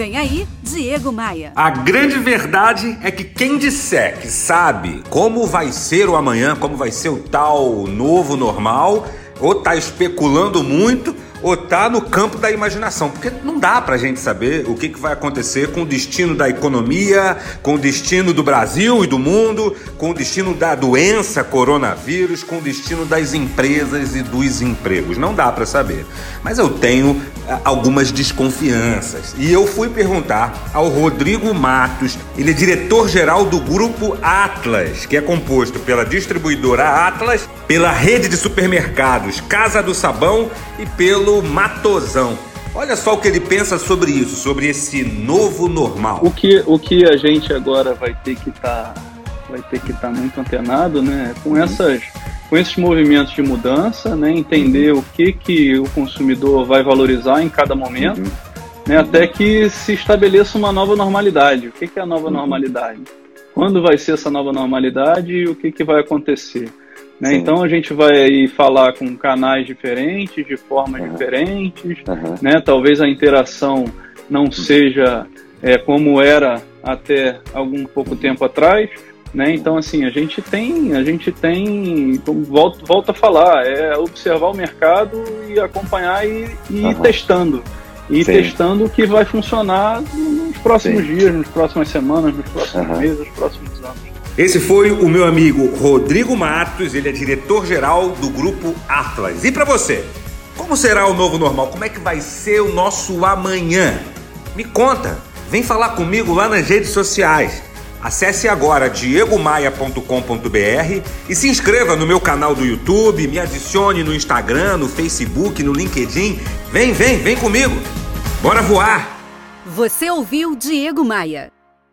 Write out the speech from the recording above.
Vem aí, Diego Maia. A grande verdade é que quem disser que sabe como vai ser o amanhã, como vai ser o tal novo normal, ou tá especulando muito ou tá no campo da imaginação, porque não dá pra gente saber o que, que vai acontecer com o destino da economia, com o destino do Brasil e do mundo, com o destino da doença coronavírus, com o destino das empresas e dos empregos. Não dá para saber. Mas eu tenho ah, algumas desconfianças. E eu fui perguntar ao Rodrigo Matos, ele é diretor-geral do grupo Atlas, que é composto pela distribuidora Atlas, pela rede de supermercados Casa do Sabão e pelo pelo Matosão. Olha só o que ele pensa sobre isso, sobre esse novo normal. O que, o que a gente agora vai ter que estar tá, vai ter que estar tá muito antenado, né, com uhum. essas com esses movimentos de mudança, né, entender o que que o consumidor vai valorizar em cada momento, uhum. né, até que se estabeleça uma nova normalidade. O que que é a nova uhum. normalidade? Quando vai ser essa nova normalidade e o que que vai acontecer? Né? Então a gente vai aí falar com canais diferentes, de formas uhum. diferentes, uhum. Né? talvez a interação não uhum. seja é, como era até algum pouco tempo atrás. Né? Então assim a gente tem, a gente tem, como volto, volto a falar, é observar o mercado e acompanhar e, e ir testando. E Sim. testando o que vai funcionar nos próximos Sim. dias, nas próximas semanas, nos próximos meses, nos próximos anos. Esse foi o meu amigo Rodrigo Matos, ele é diretor-geral do grupo Atlas. E para você, como será o novo normal? Como é que vai ser o nosso amanhã? Me conta, vem falar comigo lá nas redes sociais. Acesse agora diegomaia.com.br e se inscreva no meu canal do YouTube, me adicione no Instagram, no Facebook, no LinkedIn. Vem, vem, vem comigo. Bora voar! Você ouviu Diego Maia.